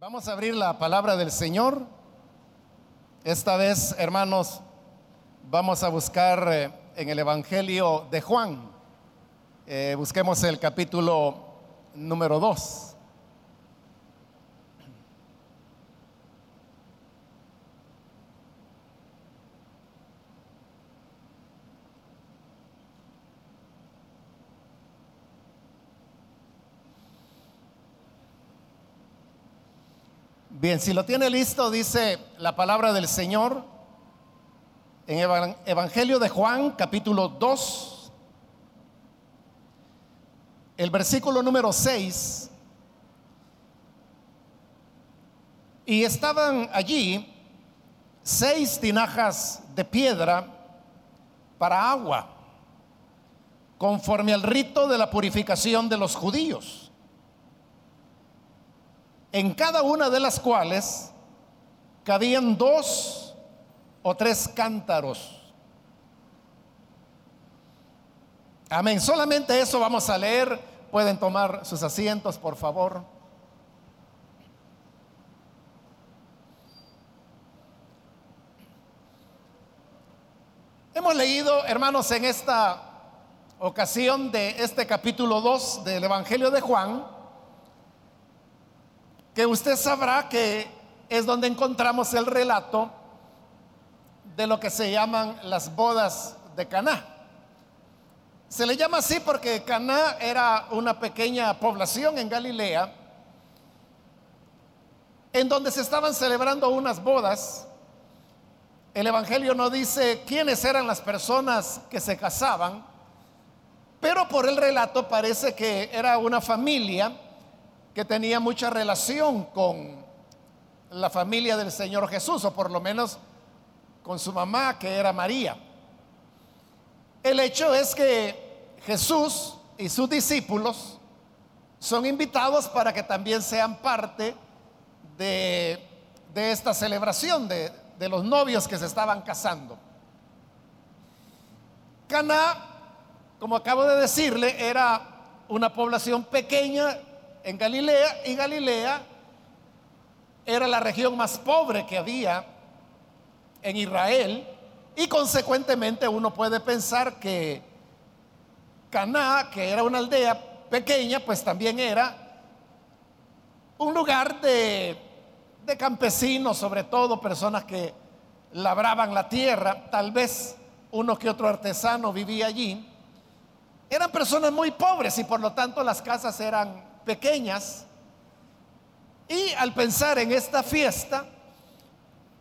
Vamos a abrir la palabra del Señor. Esta vez, hermanos, vamos a buscar eh, en el Evangelio de Juan. Eh, busquemos el capítulo número 2. Bien, si lo tiene listo, dice la palabra del Señor en Evangelio de Juan, capítulo 2, el versículo número 6. Y estaban allí seis tinajas de piedra para agua, conforme al rito de la purificación de los judíos en cada una de las cuales cabían dos o tres cántaros. Amén. Solamente eso vamos a leer. Pueden tomar sus asientos, por favor. Hemos leído, hermanos, en esta ocasión de este capítulo 2 del Evangelio de Juan, que usted sabrá que es donde encontramos el relato de lo que se llaman las bodas de Caná. Se le llama así porque Caná era una pequeña población en Galilea en donde se estaban celebrando unas bodas. El evangelio no dice quiénes eran las personas que se casaban, pero por el relato parece que era una familia que tenía mucha relación con la familia del Señor Jesús, o por lo menos con su mamá, que era María. El hecho es que Jesús y sus discípulos son invitados para que también sean parte de, esta celebración de, de los novios que se estaban casando. Caná, como acabo de decirle, era una población pequeña en Galilea y Galilea era la región más pobre que había en Israel y consecuentemente uno puede pensar que Caná, que era una aldea pequeña, pues también era un lugar de, de campesinos, sobre todo personas que labraban la tierra, tal vez uno que otro artesano vivía allí. Eran personas muy pobres y por lo tanto las casas eran pequeñas. Y al pensar en esta fiesta,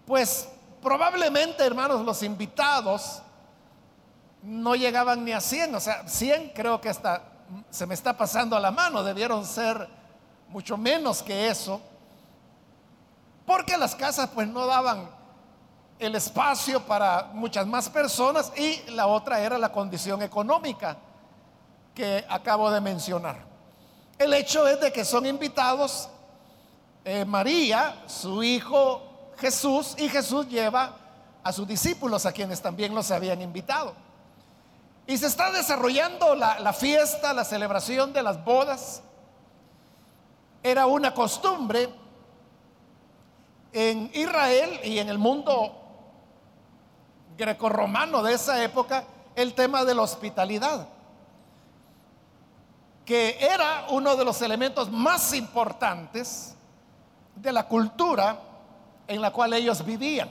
pues probablemente, hermanos, los invitados no llegaban ni a 100, o sea, 100 creo que hasta se me está pasando a la mano, debieron ser mucho menos que eso, porque las casas pues no daban el espacio para muchas más personas y la otra era la condición económica que acabo de mencionar. El hecho es de que son invitados eh, María, su hijo Jesús, y Jesús lleva a sus discípulos, a quienes también los habían invitado. Y se está desarrollando la, la fiesta, la celebración de las bodas. Era una costumbre en Israel y en el mundo grecorromano de esa época el tema de la hospitalidad que era uno de los elementos más importantes de la cultura en la cual ellos vivían.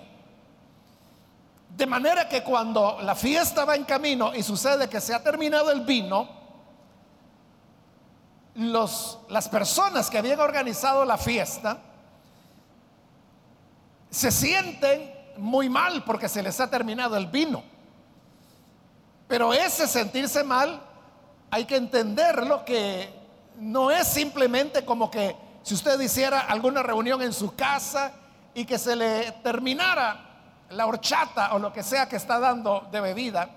De manera que cuando la fiesta va en camino y sucede que se ha terminado el vino, los, las personas que habían organizado la fiesta se sienten muy mal porque se les ha terminado el vino. Pero ese sentirse mal hay que entenderlo que no es simplemente como que si usted hiciera alguna reunión en su casa y que se le terminara la horchata o lo que sea que está dando de bebida.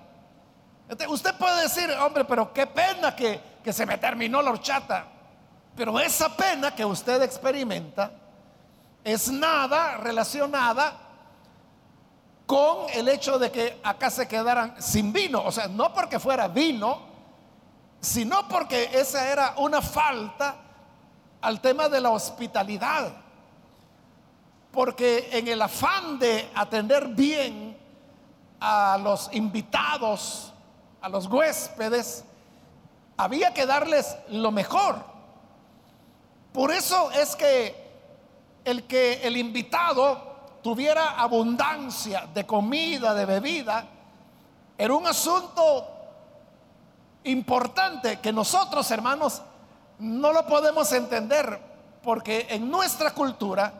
Usted puede decir, hombre, pero qué pena que, que se me terminó la horchata. Pero esa pena que usted experimenta es nada relacionada con el hecho de que acá se quedaran sin vino. O sea, no porque fuera vino, sino porque esa era una falta al tema de la hospitalidad. porque en el afán de atender bien a los invitados, a los huéspedes, había que darles lo mejor. Por eso es que el que el invitado tuviera abundancia de comida, de bebida, era un asunto importante que nosotros, hermanos, no lo podemos entender porque en nuestra cultura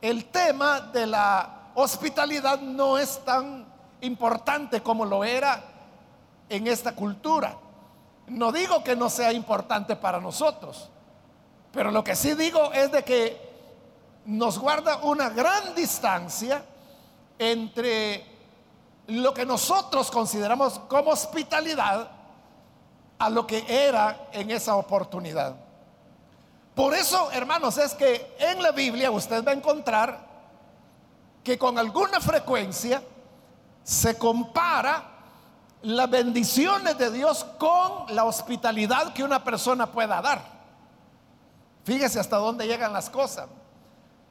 el tema de la hospitalidad no es tan importante como lo era en esta cultura. No digo que no sea importante para nosotros, pero lo que sí digo es de que nos guarda una gran distancia entre lo que nosotros consideramos como hospitalidad a lo que era en esa oportunidad. Por eso, hermanos, es que en la Biblia usted va a encontrar que con alguna frecuencia se compara las bendiciones de Dios con la hospitalidad que una persona pueda dar. Fíjese hasta dónde llegan las cosas.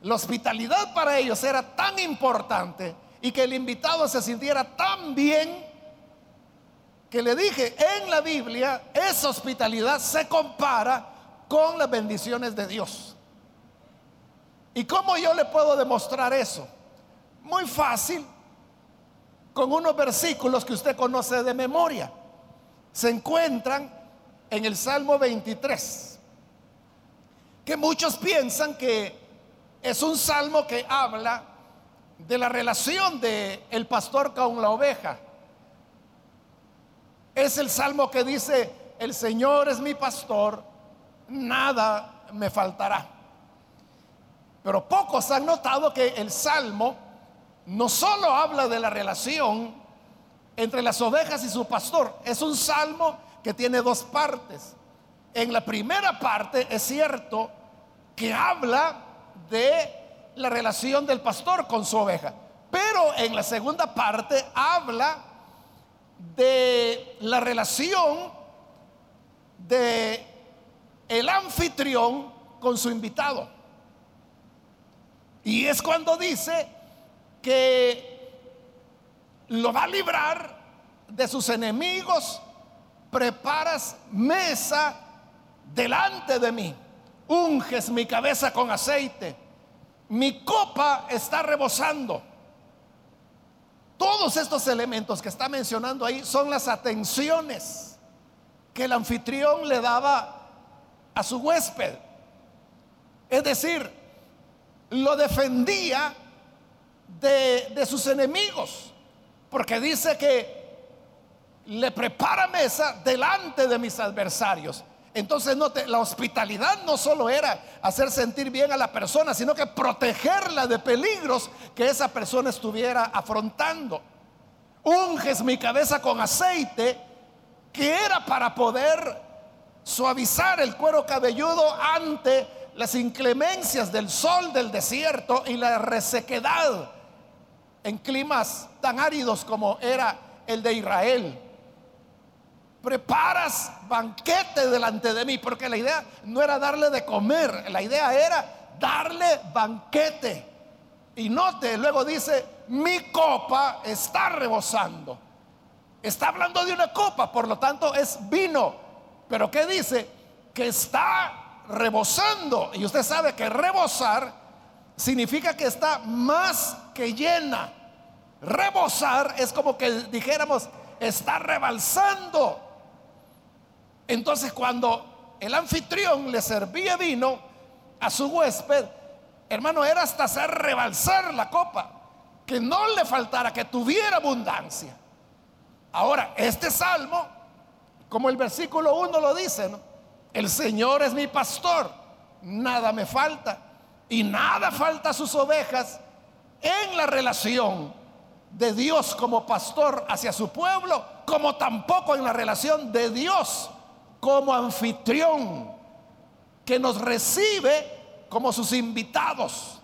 La hospitalidad para ellos era tan importante y que el invitado se sintiera tan bien que le dije, en la Biblia esa hospitalidad se compara con las bendiciones de Dios. ¿Y cómo yo le puedo demostrar eso? Muy fácil, con unos versículos que usted conoce de memoria. Se encuentran en el Salmo 23, que muchos piensan que es un salmo que habla de la relación de el pastor con la oveja. Es el salmo que dice, el Señor es mi pastor, nada me faltará. Pero pocos han notado que el salmo no solo habla de la relación entre las ovejas y su pastor, es un salmo que tiene dos partes. En la primera parte es cierto que habla de la relación del pastor con su oveja. Pero en la segunda parte habla de la relación de el anfitrión con su invitado. Y es cuando dice que lo va a librar de sus enemigos, preparas mesa delante de mí unges mi cabeza con aceite, mi copa está rebosando. Todos estos elementos que está mencionando ahí son las atenciones que el anfitrión le daba a su huésped. Es decir, lo defendía de, sus enemigos, porque dice que le prepara mesa delante de mis adversarios. Entonces, note, la hospitalidad no solo era hacer sentir bien a la persona, sino que protegerla de peligros que esa persona estuviera afrontando. Unges mi cabeza con aceite, que era para poder suavizar el cuero cabelludo ante las inclemencias del sol del desierto y la resequedad en climas tan áridos como era el de Israel preparas banquete delante de mí, porque la idea no era darle de comer, la idea era darle banquete. Y note, luego dice, mi copa está rebosando. Está hablando de una copa, por lo tanto es vino. Pero ¿qué dice? Que está rebosando. Y usted sabe que rebosar significa que está más que llena. Rebosar es como que dijéramos, está rebalsando. Entonces cuando el anfitrión le servía vino a su huésped, hermano, era hasta hacer rebalsar la copa, que no le faltara, que tuviera abundancia. Ahora, este salmo, como el versículo 1 lo dice, el Señor es mi pastor, nada me falta, y nada falta a sus ovejas en la relación de Dios como pastor hacia su pueblo, como tampoco en la relación de Dios como anfitrión que nos recibe como sus invitados.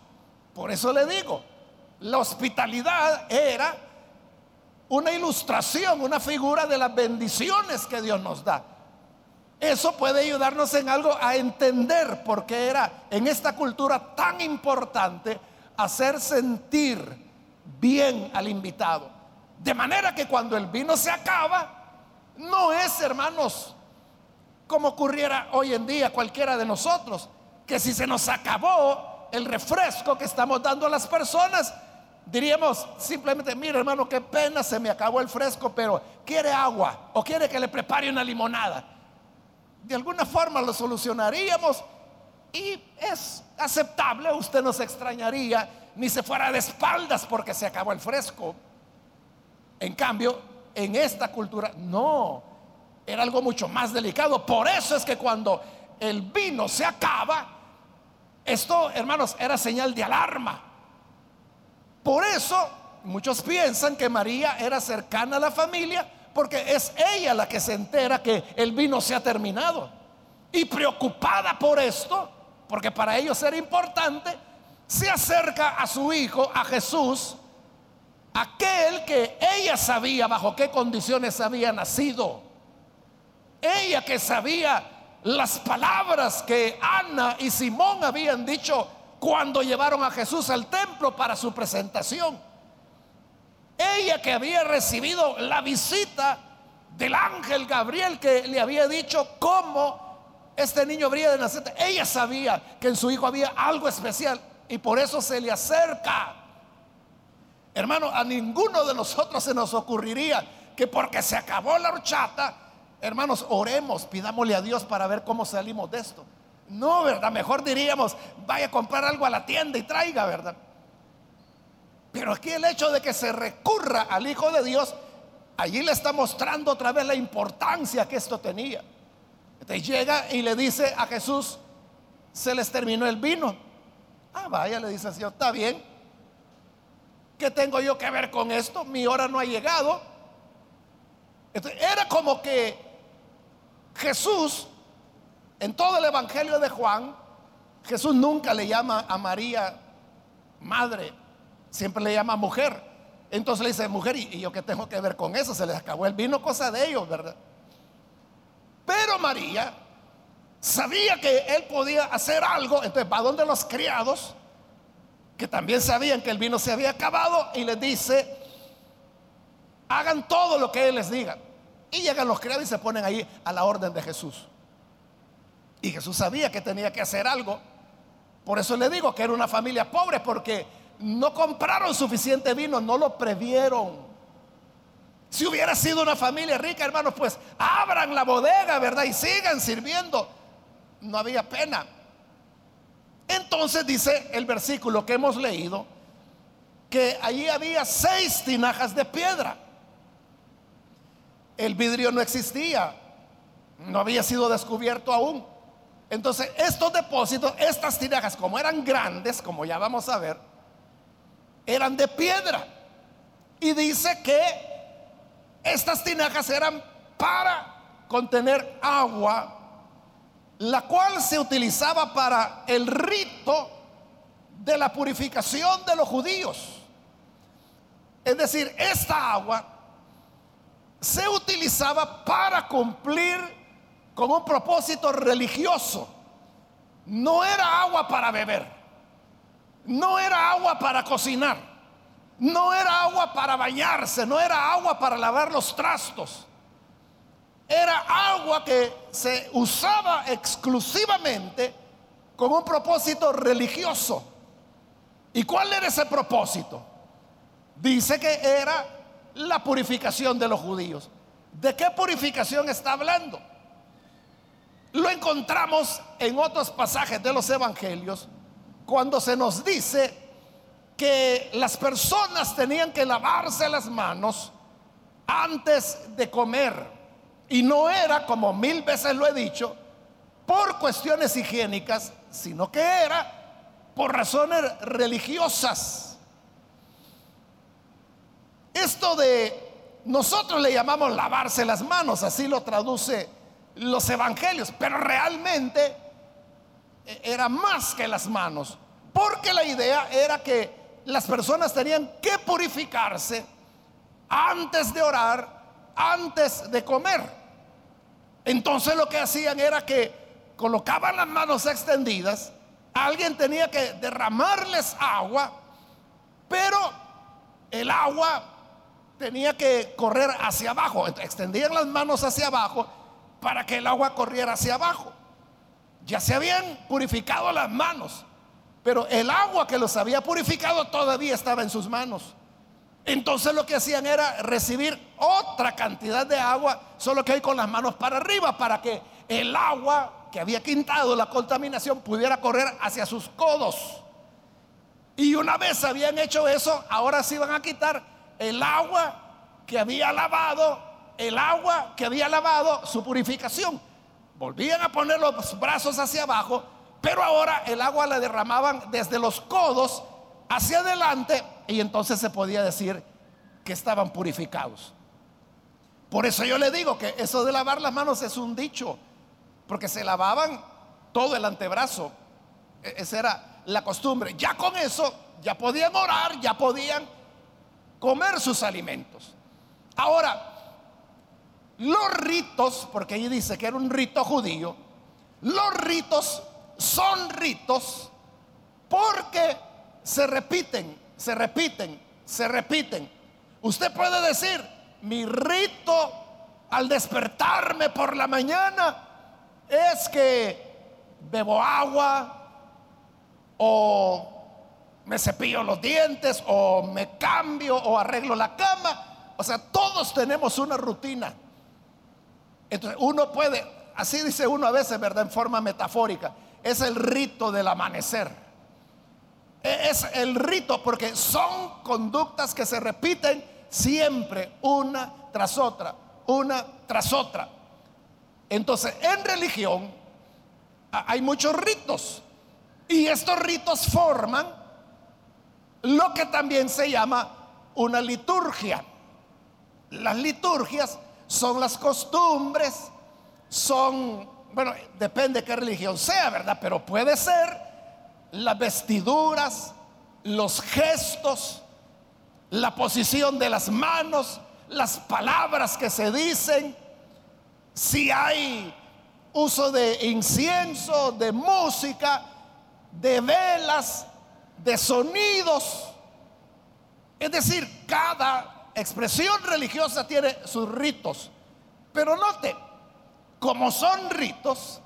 Por eso le digo, la hospitalidad era una ilustración, una figura de las bendiciones que Dios nos da. Eso puede ayudarnos en algo a entender por qué era en esta cultura tan importante hacer sentir bien al invitado. De manera que cuando el vino se acaba, no es, hermanos, como ocurriera hoy en día cualquiera de nosotros, que si se nos acabó el refresco que estamos dando a las personas, diríamos simplemente, mire hermano, qué pena, se me acabó el fresco, pero quiere agua o quiere que le prepare una limonada. De alguna forma lo solucionaríamos y es aceptable, usted no se extrañaría ni se fuera de espaldas porque se acabó el fresco. En cambio, en esta cultura, no, era algo mucho más delicado. Por eso es que cuando el vino se acaba, esto, hermanos, era señal de alarma. Por eso muchos piensan que María era cercana a la familia porque es ella la que se entera que el vino se ha terminado. Y preocupada por esto, porque para ellos era importante, se acerca a su hijo, a Jesús, aquel que ella sabía bajo qué condiciones había nacido. Ella que sabía las palabras que Ana y Simón habían dicho cuando llevaron a Jesús al templo para su presentación. Ella que había recibido la visita del ángel Gabriel que le había dicho cómo este niño habría de nacer. Ella sabía que en su hijo había algo especial y por eso se le acerca. Hermano, a ninguno de nosotros se nos ocurriría que porque se acabó la horchata, hermanos, oremos, pidámosle a Dios para ver cómo salimos de esto. No, ¿verdad? Mejor diríamos, vaya a comprar algo a la tienda y traiga, ¿verdad? Pero aquí el hecho de que se recurra al Hijo de Dios, allí le está mostrando otra vez la importancia que esto tenía. Llega y le dice a Jesús, se les terminó el vino. Ah, vaya, le dice el Señor, está bien. ¿Qué tengo yo que ver con esto? Mi hora no ha llegado. era como que Jesús, en todo el Evangelio de Juan, Jesús nunca le llama a María madre, siempre le llama mujer. Entonces le dice, mujer, ¿y yo qué tengo que ver con eso? Se les acabó el vino, cosa de ellos, ¿verdad? Pero María sabía que él podía hacer algo, entonces va donde los criados, que también sabían que el vino se había acabado, y les dice, hagan todo lo que él les diga. Y llegan los criados y se ponen ahí a la orden de Jesús. Y Jesús sabía que tenía que hacer algo. Por eso le digo que era una familia pobre, porque no compraron suficiente vino, no lo previeron. Si hubiera sido una familia rica, hermanos, pues abran la bodega, ¿verdad? Y sigan sirviendo. No había pena. Entonces dice el versículo que hemos leído, que allí había seis tinajas de piedra. El vidrio no existía, no había sido descubierto aún. Entonces, estos depósitos, estas tinajas, como eran grandes, como ya vamos a ver, eran de piedra. Y dice que estas tinajas eran para contener agua, la cual se utilizaba para el rito de la purificación de los judíos. Es decir, esta agua se utilizaba para cumplir con un propósito religioso. No era agua para beber. No era agua para cocinar. No era agua para bañarse. No era agua para lavar los trastos. Era agua que se usaba exclusivamente con un propósito religioso. ¿Y cuál era ese propósito? Dice que era la purificación de los judíos. ¿De qué purificación está hablando? Lo encontramos en otros pasajes de los evangelios cuando se nos dice que las personas tenían que lavarse las manos antes de comer. Y no era, como mil veces lo he dicho, por cuestiones higiénicas, sino que era por razones religiosas. Esto de nosotros le llamamos lavarse las manos, así lo traduce los evangelios, pero realmente era más que las manos, porque la idea era que las personas tenían que purificarse antes de orar, antes de comer. Entonces lo que hacían era que colocaban las manos extendidas, alguien tenía que derramarles agua Pero el agua tenía que correr hacia abajo. Extendían las manos hacia abajo para que el agua corriera hacia abajo. Ya se habían purificado las manos, pero el agua que los había purificado todavía estaba en sus manos. Entonces lo que hacían era recibir otra cantidad de agua, solo que hay con las manos para arriba, para que el agua que había quintado la contaminación pudiera correr hacia sus codos. Y una vez habían hecho eso, ahora se iban a quitar el agua que había lavado, el agua que había lavado su purificación. Volvían a poner los brazos hacia abajo, pero ahora el agua la derramaban desde los codos hacia adelante y entonces se podía decir que estaban purificados. Por eso yo le digo que eso de lavar las manos es un dicho, porque se lavaban todo el antebrazo. E-, esa era la costumbre. Ya con eso, ya podían orar, ya podían comer sus alimentos. Ahora, los ritos, porque ahí dice que era un rito judío, los ritos son ritos porque se repiten, se repiten, se repiten. Usted puede decir, mi rito al despertarme por la mañana es que bebo agua o me cepillo los dientes o me cambio o arreglo la cama. O sea, todos tenemos una rutina. Entonces, uno puede, así dice uno a veces, ¿verdad? En forma metafórica, es el rito del amanecer. E, es el rito porque son conductas que se repiten siempre, una tras otra, una tras otra. Entonces, en religión hay muchos ritos y estos ritos forman lo que también se llama una liturgia. Las liturgias son las costumbres, son, bueno, depende qué religión sea, ¿verdad? Pero puede ser las vestiduras, los gestos, la posición de las manos, las palabras que se dicen, si hay uso de incienso, de música, de velas, de sonidos. Es decir, cada expresión religiosa tiene sus ritos. Pero note, como son ritos,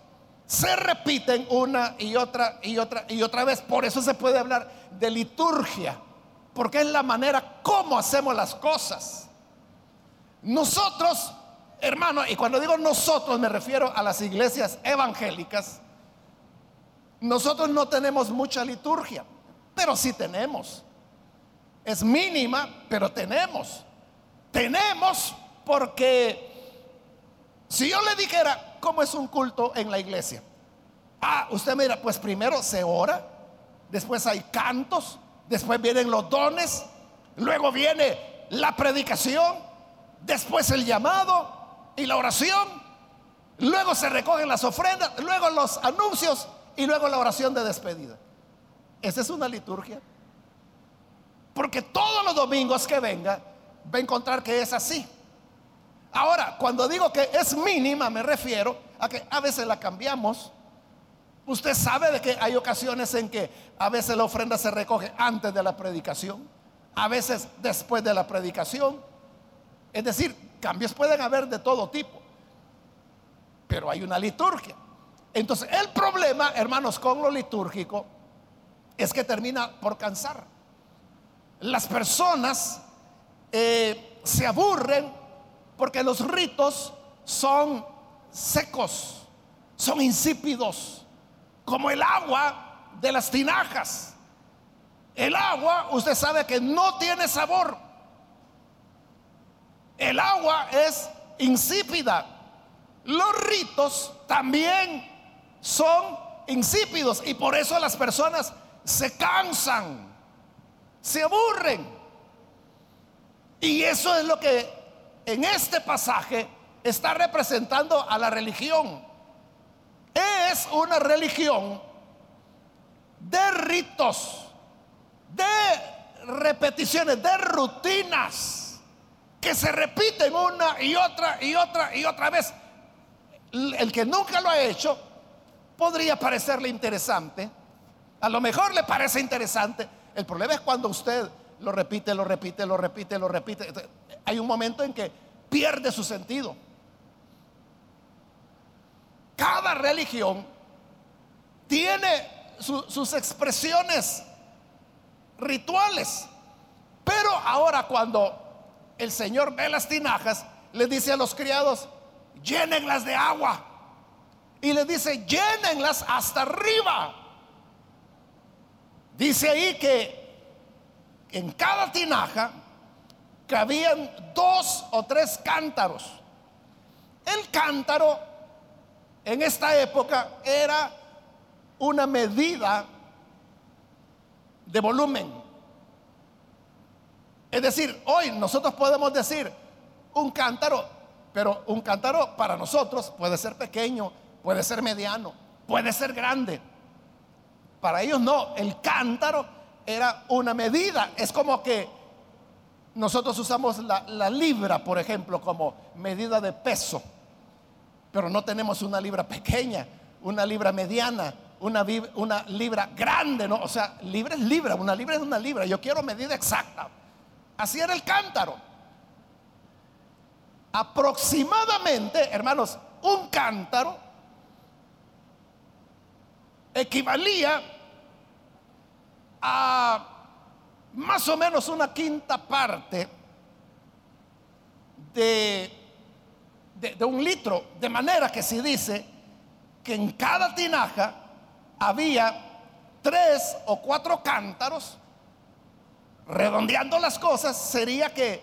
se repiten una y otra y otra y otra vez. Por eso se puede hablar de liturgia, porque es la manera como hacemos las cosas. Nosotros Hermano, y cuando digo nosotros me refiero a las iglesias evangélicas, nosotros no tenemos mucha liturgia, pero sí tenemos. Es mínima, pero tenemos. Tenemos porque si yo le dijera cómo es un culto en la iglesia, ah, usted mira, pues primero se ora, después hay cantos, después vienen los dones, luego viene la predicación, después el llamado, y la oración, luego se recogen las ofrendas, luego los anuncios y luego la oración de despedida. Esa es una liturgia. Porque todos los domingos que venga va a encontrar que es así. Ahora, cuando digo que es mínima, me refiero a que a veces la cambiamos. Usted sabe de que hay ocasiones en que a veces la ofrenda se recoge antes de la predicación, a veces después de la predicación. Es decir, Cambios pueden haber de todo tipo, pero hay una liturgia. Entonces, el problema, hermanos, con lo litúrgico es que termina por cansar. Las personas eh, se aburren porque los ritos son secos, son insípidos, como el agua de las tinajas. El agua, usted sabe que no tiene sabor. El agua es insípida. Los ritos también son insípidos y por eso las personas se cansan, se aburren. Y eso es lo que en este pasaje está representando a la religión. Es una religión de ritos, de repeticiones, de rutinas que se repiten una y otra y otra y otra vez. El que nunca lo ha hecho podría parecerle interesante. A lo mejor le parece interesante. El problema es cuando usted lo repite, lo repite, lo repite, lo repite. hay un momento en que pierde su sentido. Cada religión tiene sus expresiones rituales. Pero ahora cuando el Señor ve las tinajas, le dice a los criados, llénenlas de agua. Y le dice, llénenlas hasta arriba. Dice ahí que en cada tinaja cabían dos o tres cántaros. El cántaro en esta época era una medida de volumen. Es decir, hoy nosotros podemos decir un cántaro, pero un cántaro para nosotros puede ser pequeño, puede ser mediano, puede ser grande. Para ellos no, el cántaro era una medida. Es como que nosotros usamos la, libra, por ejemplo, como medida de peso, pero no tenemos una libra pequeña, una libra mediana, una, una libra grande, ¿no? O sea, libra es libra, una libra es una libra. Yo quiero medida exacta. Así era el cántaro. Aproximadamente, hermanos, un cántaro equivalía a más o menos una quinta parte de, de, un litro. De manera que si dice que en cada tinaja había tres o cuatro cántaros, redondeando las cosas, sería que,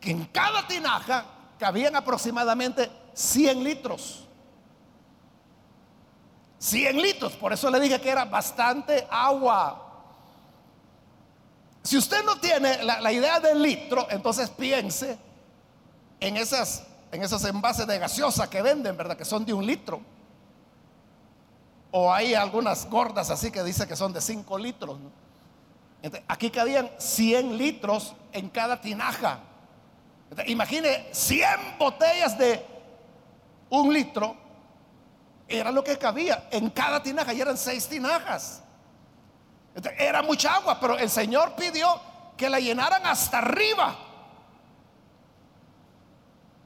que en cada tinaja cabían aproximadamente 100 litros. 100 litros, por eso le dije que era bastante agua. Si usted no tiene la, idea del litro, entonces piense en esas, en esos envases de gaseosa que venden, ¿verdad? Que son de un litro. O hay algunas gordas así que dice que son de 5 litros. aquí cabían 100 litros en cada tinaja. imagine 100 botellas de un litro. Era lo que cabía en cada tinaja y eran 6 tinajas. Era mucha agua, pero el Señor pidió que la llenaran hasta arriba.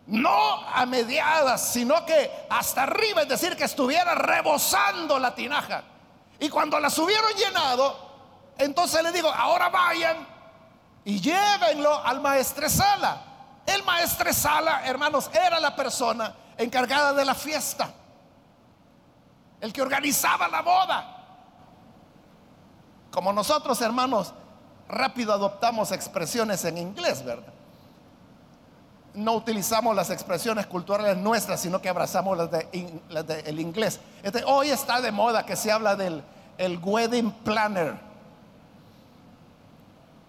No a mediadas, sino que hasta arriba, es decir, que estuviera rebosando la tinaja. Y cuando las hubieron llenado, entonces le digo, ahora vayan y llévenlo al maestresala. El maestresala, hermanos, era la persona encargada de la fiesta, el que organizaba la boda. Como nosotros, hermanos, rápido adoptamos expresiones en inglés, ¿verdad? No utilizamos las expresiones culturales nuestras, sino que abrazamos las del inglés. Este, hoy está de moda que se habla del el wedding planner.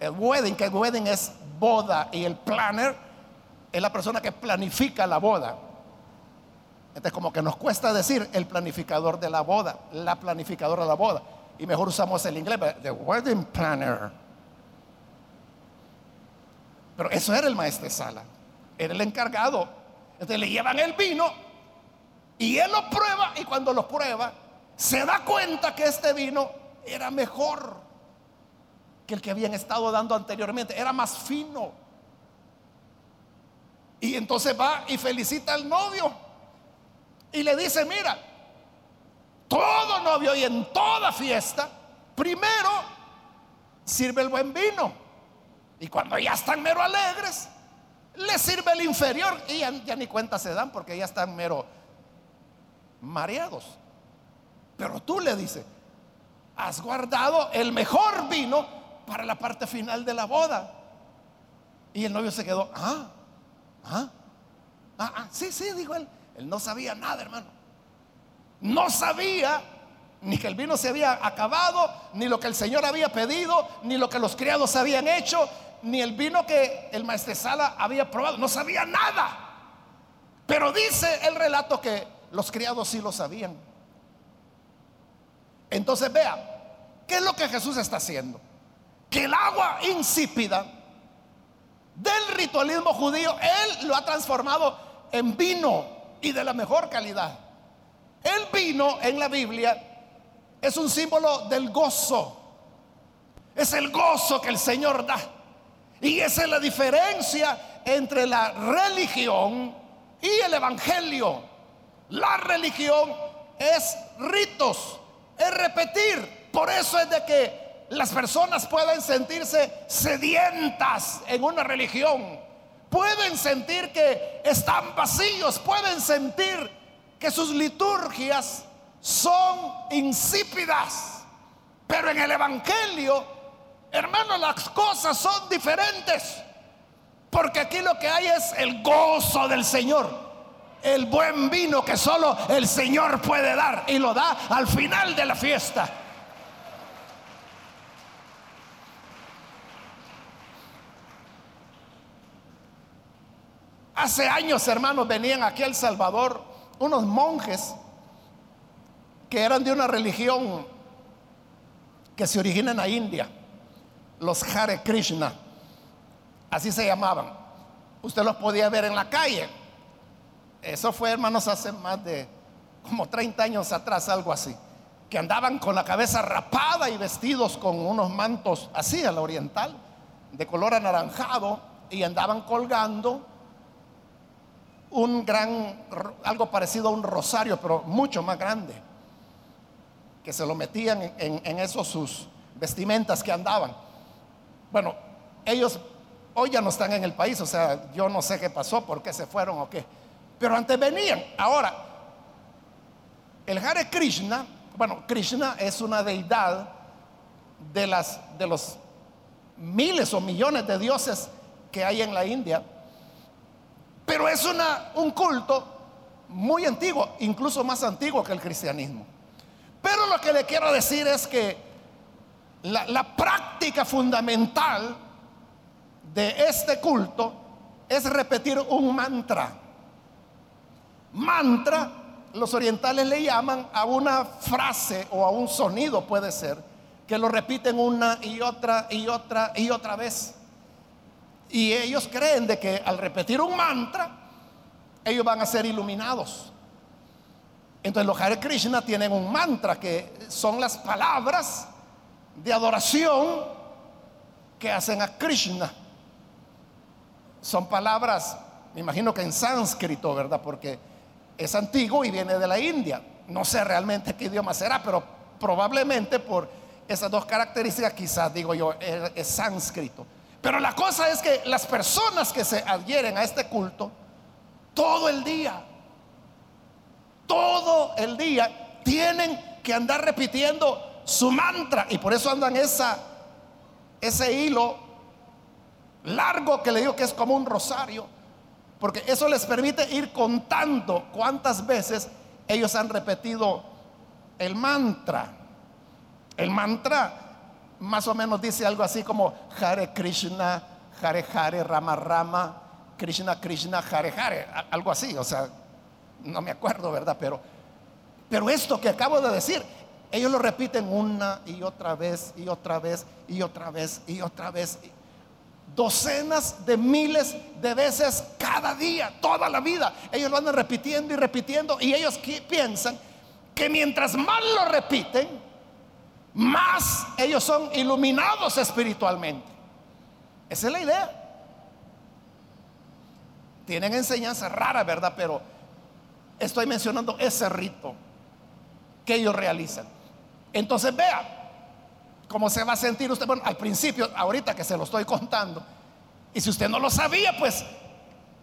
El wedding, que el wedding es boda y el planner es la persona que planifica la boda. Entonces como que nos cuesta decir el planificador de la boda, la planificadora de la boda y mejor usamos el inglés, the wedding planner. Pero eso era el maestro sala, era el encargado. Entonces le llevan el vino y él lo prueba y cuando lo prueba se da cuenta que este vino era mejor que el que habían estado dando anteriormente, era más fino. Y entonces va y felicita al novio y le dice, mira, todo novio y en toda fiesta, primero sirve el buen vino. Y cuando ya están mero alegres, le sirve el inferior y ya, ni cuenta se dan porque ya están mero mareados. Pero tú le dices, has guardado el mejor vino para la parte final de la boda. Y el novio se quedó, ah, ah, ah, ah sí, sí, dijo él. Él no sabía nada, hermano no sabía ni que el vino se había acabado, ni lo que el Señor había pedido, ni lo que los criados habían hecho, ni el vino que el maestresala había probado. No sabía nada. Pero dice el relato que los criados sí lo sabían. Entonces vea, ¿qué es lo que Jesús está haciendo? Que el agua insípida del ritualismo judío, Él lo ha transformado en vino y de la mejor calidad. El vino en la Biblia es un símbolo del gozo. Es el gozo que el Señor da. Y esa es la diferencia entre la religión y el evangelio. La religión es ritos, es repetir. Por eso es de que las personas pueden sentirse sedientas en una religión. Pueden sentir que están vacíos, pueden sentir que sus liturgias son insípidas. Pero en el Evangelio, hermanos, las cosas son diferentes. Porque aquí lo que hay es el gozo del Señor el buen vino que solo el Señor puede dar y lo da al final de la fiesta. Hace años, hermanos, venían aquí a El Salvador unos monjes que eran de una religión que se origina en la India, los Hare Krishna, así se llamaban. Usted los podía ver en la calle eso fue, hermanos, hace más de como 30 años atrás, algo así. Que andaban con la cabeza rapada y vestidos con unos mantos así a la oriental, de color anaranjado, y andaban colgando un gran, algo parecido a un rosario, pero mucho más grande, que se lo metían en, esos sus vestimentas que andaban. Bueno, ellos hoy ya no están en el país, o sea, yo no sé qué pasó, por qué se fueron o qué pero antes venían. Ahora, el Hare Krishna, bueno, Krishna es una deidad de, las, de los miles o millones de dioses que hay en la India, pero es una, un culto muy antiguo, incluso más antiguo que el cristianismo. Pero lo que le quiero decir es que la, la práctica fundamental de este culto es repetir un mantra. Mantra, los orientales le llaman a una frase o a un sonido, puede ser, que lo repiten una y otra y otra y otra vez. Y ellos creen de que al repetir un mantra, ellos van a ser iluminados. Entonces los Hare Krishna tienen un mantra que son las palabras de adoración que hacen a Krishna. Son palabras, me imagino que en sánscrito, ¿verdad? Porque es antiguo y viene de la India. No sé realmente qué idioma será, pero probablemente por esas dos características, quizás digo yo, es, sánscrito. Pero la cosa es que las personas que se adhieren a este culto, todo el día, todo el día, tienen que andar repitiendo su mantra y por eso andan esa, ese hilo largo que le digo que es como un rosario porque eso les permite ir contando cuántas veces ellos han repetido el mantra. El mantra más o menos dice algo así como Hare Krishna, Hare Hare, Rama Rama, Krishna Krishna, Hare Hare, algo así, o sea, no me acuerdo, ¿verdad? Pero, pero esto que acabo de decir, ellos lo repiten una y otra vez y otra vez y otra vez y otra vez docenas de miles de veces cada día, toda la vida. Ellos lo andan repitiendo y repitiendo y ellos piensan que mientras más lo repiten, más ellos son iluminados espiritualmente. Esa es la idea. Tienen enseñanza rara, ¿verdad? Pero estoy mencionando ese rito que ellos realizan. Entonces vea, ¿Cómo se va a sentir usted? Bueno, al principio, ahorita que se lo estoy contando, y si usted no lo sabía, pues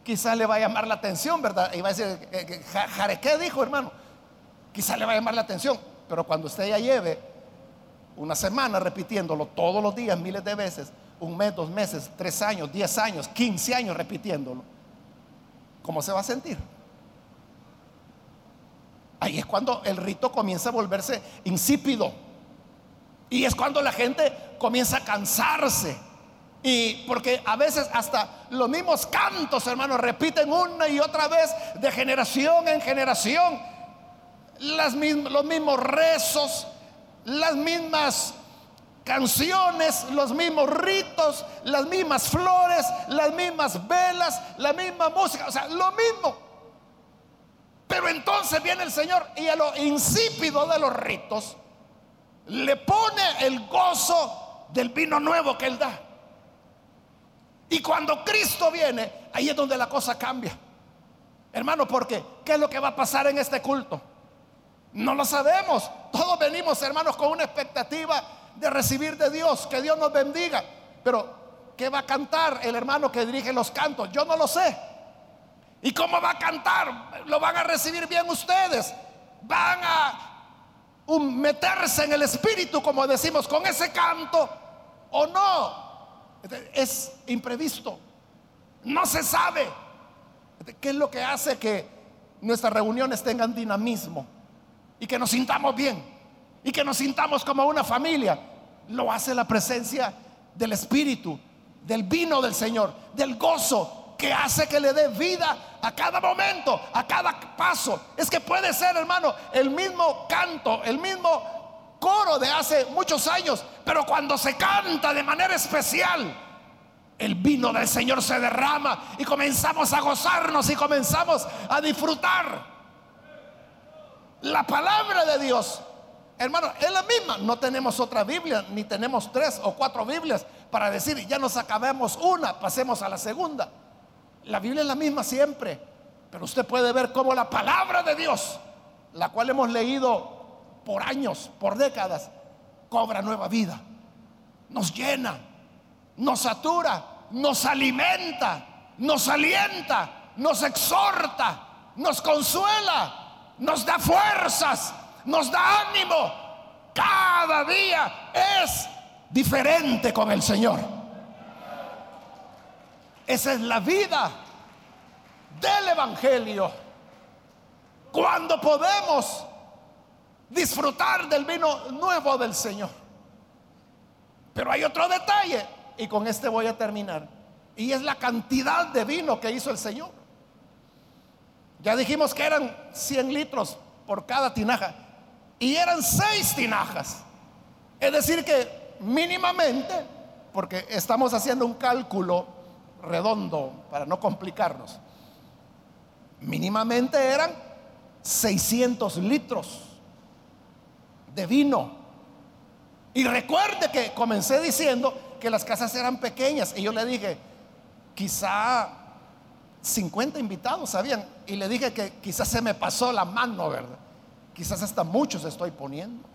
quizás le va a llamar la atención, ¿verdad? Y va a decir, Jare, ¿qué dijo, hermano? Quizás le va a llamar la atención, pero cuando usted ya lleve una semana repitiéndolo todos los días, miles de veces, un mes, dos meses, tres años, diez años, quince años repitiéndolo, ¿cómo se va a sentir? Ahí es cuando el rito comienza a volverse insípido. Y es cuando la gente comienza a cansarse. Y porque a veces hasta los mismos cantos, hermanos, repiten una y otra vez de generación en generación. Los mismos rezos, las mismas canciones, los mismos ritos, las mismas flores, las mismas velas, la misma música, o sea, lo mismo. Pero entonces viene el Señor y a lo insípido de los ritos le pone el gozo del vino nuevo que Él da. Y cuando Cristo viene, ahí es donde la cosa cambia. Hermano, porque ¿qué es lo que va a pasar en este culto? No lo sabemos. Todos venimos, hermanos, con una expectativa de recibir de Dios, que Dios nos bendiga. Pero, ¿qué va a cantar el hermano que dirige los cantos? Yo no lo sé. ¿Y cómo va a cantar? ¿Lo van a recibir bien ustedes? ¿Van a meterse en el espíritu, como decimos, con ese canto o no? Es imprevisto. No se sabe. ¿Qué es lo que hace que nuestras reuniones tengan dinamismo? Y que nos sintamos bien. Y que nos sintamos como una familia. Lo hace la presencia del Espíritu, del vino del Señor, del gozo que hace que le dé vida a cada momento, a cada paso. Es que puede ser, hermano, el mismo canto, el mismo coro de hace muchos años, pero cuando se canta de manera especial, el vino del Señor se derrama y comenzamos a gozarnos y comenzamos a disfrutar. La palabra de Dios, hermano, es la misma. No tenemos otra Biblia, ni tenemos tres o cuatro Biblias para decir, ya nos acabemos una, pasemos a la segunda. La Biblia es la misma siempre, pero usted puede ver cómo la palabra de Dios, la cual hemos leído por años, por décadas, cobra nueva vida, nos llena, nos satura, nos alimenta, nos alienta, nos exhorta, nos consuela, nos da fuerzas, nos da ánimo. Cada día es diferente con el Señor. Esa es la vida del Evangelio. Cuando podemos disfrutar del vino nuevo del Señor. Pero hay otro detalle, y con este voy a terminar, y es la cantidad de vino que hizo el Señor. Ya dijimos que eran 100 litros por cada tinaja, y eran seis tinajas. Es decir, que mínimamente, porque estamos haciendo un cálculo redondo para no complicarnos, mínimamente eran 600 litros de vino. Y recuerde que comencé diciendo que las casas eran pequeñas y yo le dije, quizá 50 invitados habían y le dije que quizás se me pasó la mano, ¿verdad? Quizás hasta muchos estoy poniendo.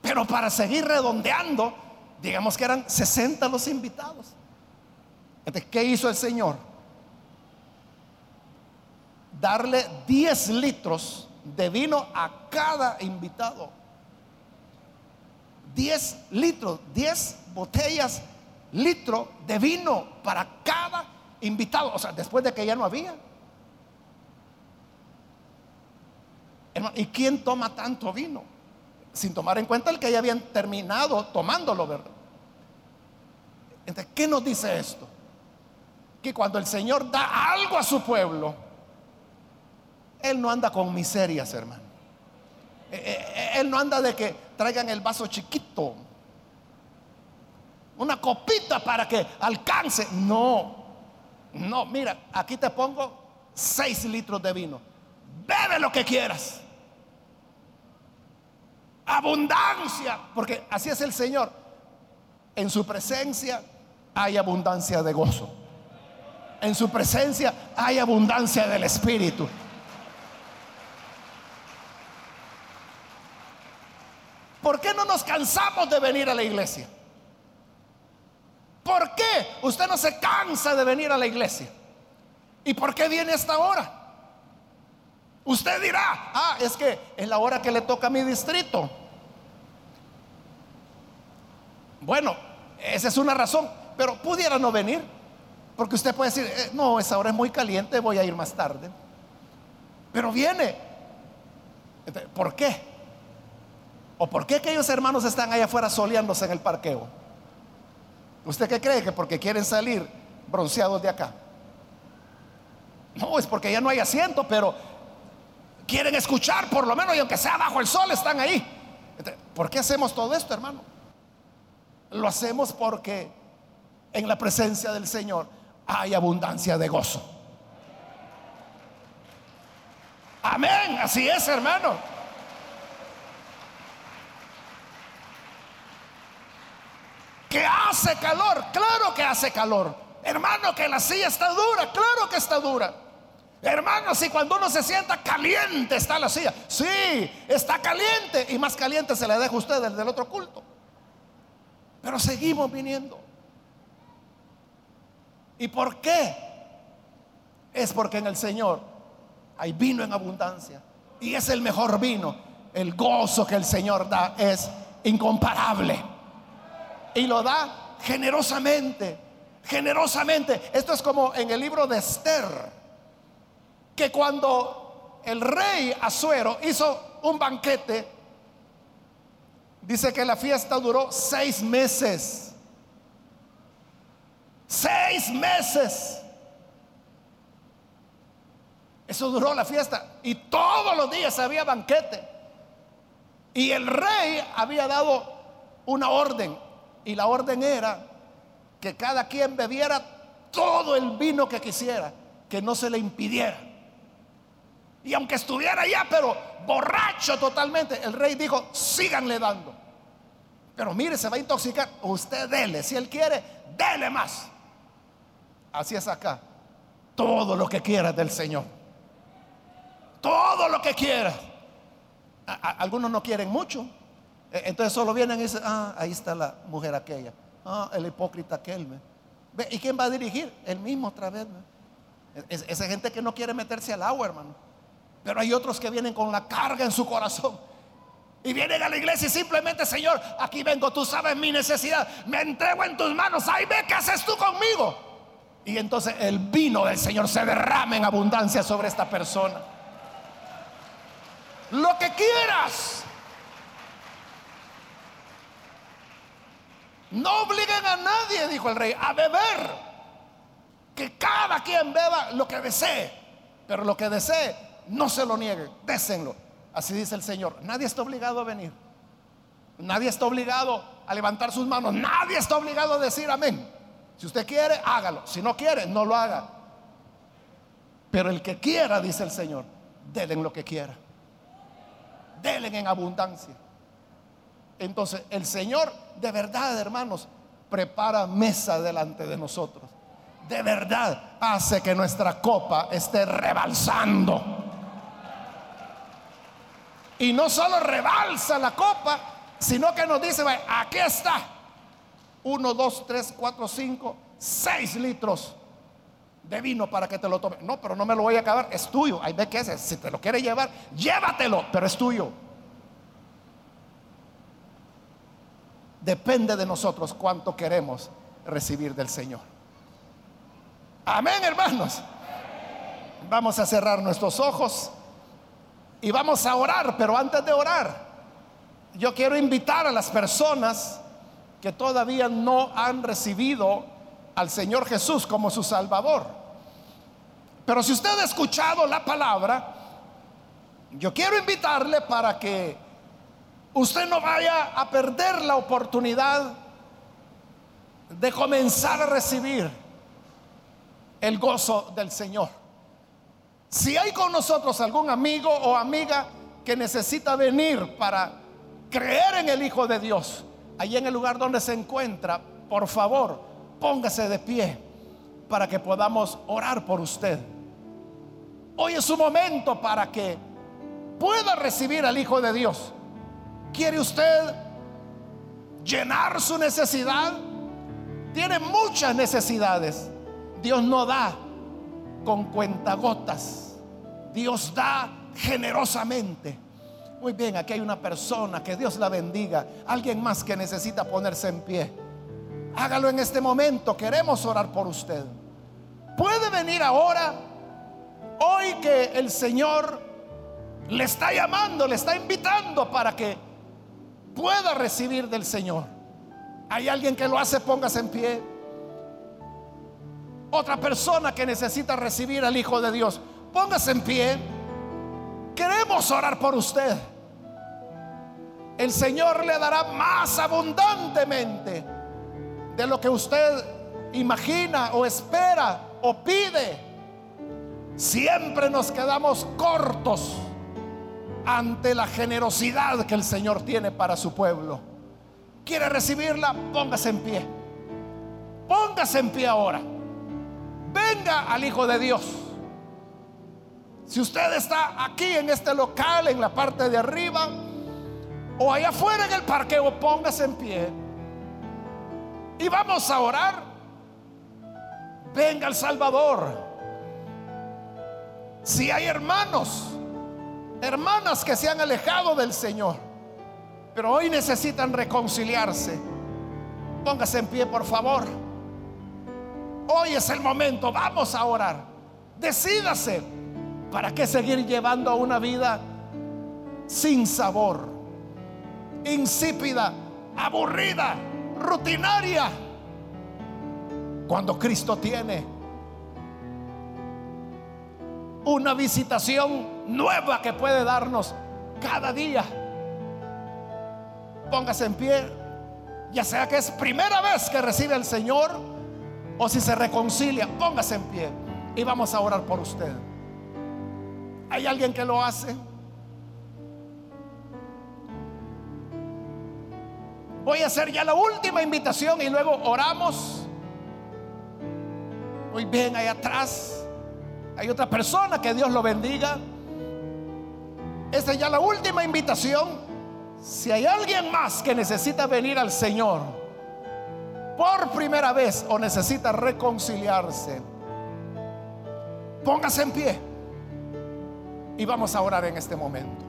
Pero para seguir redondeando, digamos que eran 60 los invitados. ¿qué hizo el Señor? Darle 10 litros de vino a cada invitado. 10 litros, 10 botellas, litro de vino para cada invitado. O sea, después de que ya no había. ¿Y quién toma tanto vino? sin tomar en cuenta el que ya habían terminado tomándolo, ¿verdad? Entonces, ¿qué nos dice esto? Que cuando el Señor da algo a su pueblo, Él no anda con miserias, hermano. Eh, eh, eh, él no anda de que traigan el vaso chiquito, una copita para que alcance. No, no, mira, aquí te pongo seis litros de vino. Bebe lo que quieras abundancia, porque así es el Señor. En su presencia hay abundancia de gozo. En su presencia hay abundancia del Espíritu. ¿Por qué no nos cansamos de venir a la iglesia? ¿Por qué usted no se cansa de venir a la iglesia? ¿Y por qué viene esta hora? Usted dirá, ah, es que es la hora que le toca a mi distrito. Bueno, esa es una razón, pero pudiera no venir, porque usted puede decir, eh, no, esa hora es muy caliente, voy a ir más tarde. Pero viene. ¿Por qué? ¿O por qué aquellos hermanos están allá afuera soleándose en el parqueo? ¿Usted qué cree? Que porque quieren salir bronceados de acá. No, es porque ya no hay asiento, pero quieren escuchar por lo menos y aunque sea bajo el sol están ahí. ¿Por qué hacemos todo esto, hermano? Lo hacemos porque en la presencia del Señor hay abundancia de gozo. Amén, así es, hermano. ¿Qué hace? calor, claro que hace calor. Hermano, que la silla está dura, claro que está dura. Hermano, si cuando uno se sienta caliente está la silla, sí, está caliente y más caliente se le deja usted del otro culto. Pero seguimos viniendo. ¿Y por qué? Es porque en el Señor hay vino en abundancia. Y es el mejor vino. El gozo que el Señor da es incomparable. Y lo da generosamente, generosamente. Esto es como en el libro de Esther, que cuando el rey Azuero hizo un banquete, dice que la fiesta duró seis meses. Seis meses. Eso duró la fiesta. Y todos los días había banquete. Y el rey había dado una orden. Y la orden era que cada quien bebiera todo el vino que quisiera, que no se le impidiera. Y aunque estuviera ya, pero borracho totalmente, el rey dijo, síganle dando. Pero mire, se va a intoxicar. Usted dele, si él quiere, dele más. Así es acá. Todo lo que quiera del Señor. Todo lo que quiera. algunos no quieren mucho. E, entonces solo vienen y dicen, ah, ahí está la mujer aquella. Ah, el hipócrita aquel. ¿Y quién va a dirigir? El mismo otra vez. esa gente que no quiere meterse al agua, hermano. Pero hay otros que vienen con la carga en su corazón. Y vienen a la iglesia y simplemente, Señor, aquí vengo, tú sabes mi necesidad. Me entrego en tus manos. Ahí ve qué haces tú conmigo. Y entonces el vino del Señor se derrama en abundancia sobre esta persona. Lo que quieras. No obliguen a nadie, dijo el rey, a beber. Que cada quien beba lo que desee. Pero lo que desee, no se lo niegue, désenlo. Así dice el Señor. Nadie está obligado a venir. Nadie está obligado a levantar sus manos. Nadie está obligado a decir amén. Si usted quiere, hágalo. Si no quiere, no lo haga. Pero el que quiera, dice el Señor, denle lo que quiera. Denle en abundancia. Entonces, el Señor, de verdad, hermanos, prepara mesa delante de nosotros. De verdad, hace que nuestra copa esté rebalsando. Y no solo rebalsa la copa, sino que nos dice, aquí está 1, 2, 3, 4, 5, 6 litros de vino para que te lo tome. No, pero no me lo voy a acabar, es tuyo. Ahí ve que es, si te lo quiere llevar, llévatelo, pero es tuyo. Depende de nosotros cuánto queremos recibir del Señor. Amén, hermanos. Vamos a cerrar nuestros ojos y vamos a orar, pero antes de orar, yo quiero invitar a las personas que todavía no han recibido al Señor Jesús como su Salvador. Pero si usted ha escuchado la palabra, yo quiero invitarle para que usted no vaya a perder la oportunidad de comenzar a recibir el gozo del Señor. Si hay con nosotros algún amigo o amiga que necesita venir para creer en el Hijo de Dios, Allí en el lugar donde se encuentra, por favor, póngase de pie para que podamos orar por usted. Hoy es su momento para que pueda recibir al Hijo de Dios. ¿Quiere usted llenar su necesidad? Tiene muchas necesidades. Dios no da con cuentagotas. Dios da generosamente. Muy bien, aquí hay una persona, que Dios la bendiga. Alguien más que necesita ponerse en pie. Hágalo en este momento, queremos orar por usted. Puede venir ahora, hoy que el Señor le está llamando, le está invitando para que pueda recibir del Señor. Hay alguien que lo hace, póngase en pie. Otra persona que necesita recibir al Hijo de Dios, póngase en pie. Queremos orar por usted. El Señor le dará más abundantemente de lo que usted imagina o espera o pide. Siempre nos quedamos cortos ante la generosidad que el Señor tiene para su pueblo. ¿Quiere recibirla? Póngase en pie. Póngase en pie ahora. Venga al Hijo de Dios. Si usted está aquí en este local, en la parte de arriba, o allá afuera en el parqueo, póngase en pie. Y vamos a orar. Venga al Salvador. Si hay hermanos, hermanas que se han alejado del Señor, pero hoy necesitan reconciliarse, póngase en pie, por favor. Hoy es el momento, vamos a orar. Decídase, ¿para qué seguir llevando una vida sin sabor, insípida, aburrida, rutinaria? Cuando Cristo tiene una visitación nueva que puede darnos cada día. Póngase en pie, ya sea que es primera vez que recibe el Señor o si se reconcilia, póngase en pie y vamos a orar por usted. ¿Hay alguien que lo hace? Voy a hacer ya la última invitación y luego oramos. Muy bien, ahí atrás hay otra persona que Dios lo bendiga. Esta es ya la última invitación. Si hay alguien más que necesita venir al Señor por primera vez o necesita reconciliarse, póngase en pie y vamos a orar en este momento.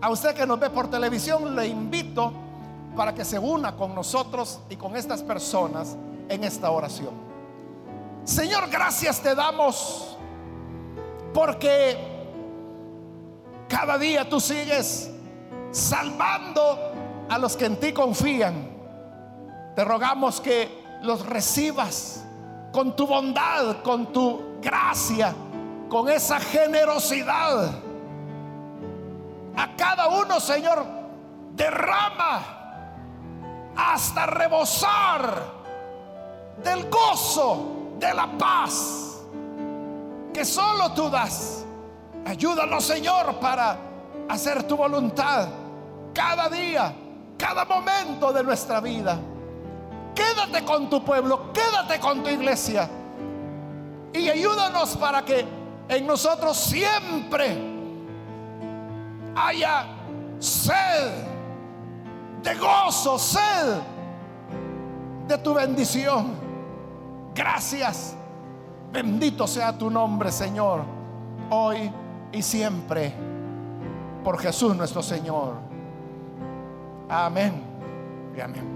A usted que nos ve por televisión, le invito para que se una con nosotros y con estas personas en esta oración. Señor, gracias te damos porque cada día tú sigues salvando a los que en ti confían. Te rogamos que los recibas con tu bondad, con tu gracia, con esa generosidad. A cada uno, Señor, derrama hasta rebosar del gozo, de la paz que solo tú das. Ayúdanos, Señor, para hacer tu voluntad cada día, cada momento de nuestra vida. Quédate con tu pueblo, quédate con tu iglesia y ayúdanos para que en nosotros siempre haya sed de gozo, sed de tu bendición. Gracias. Bendito sea tu nombre, Señor, hoy y siempre, por Jesús nuestro Señor. Amén y amén.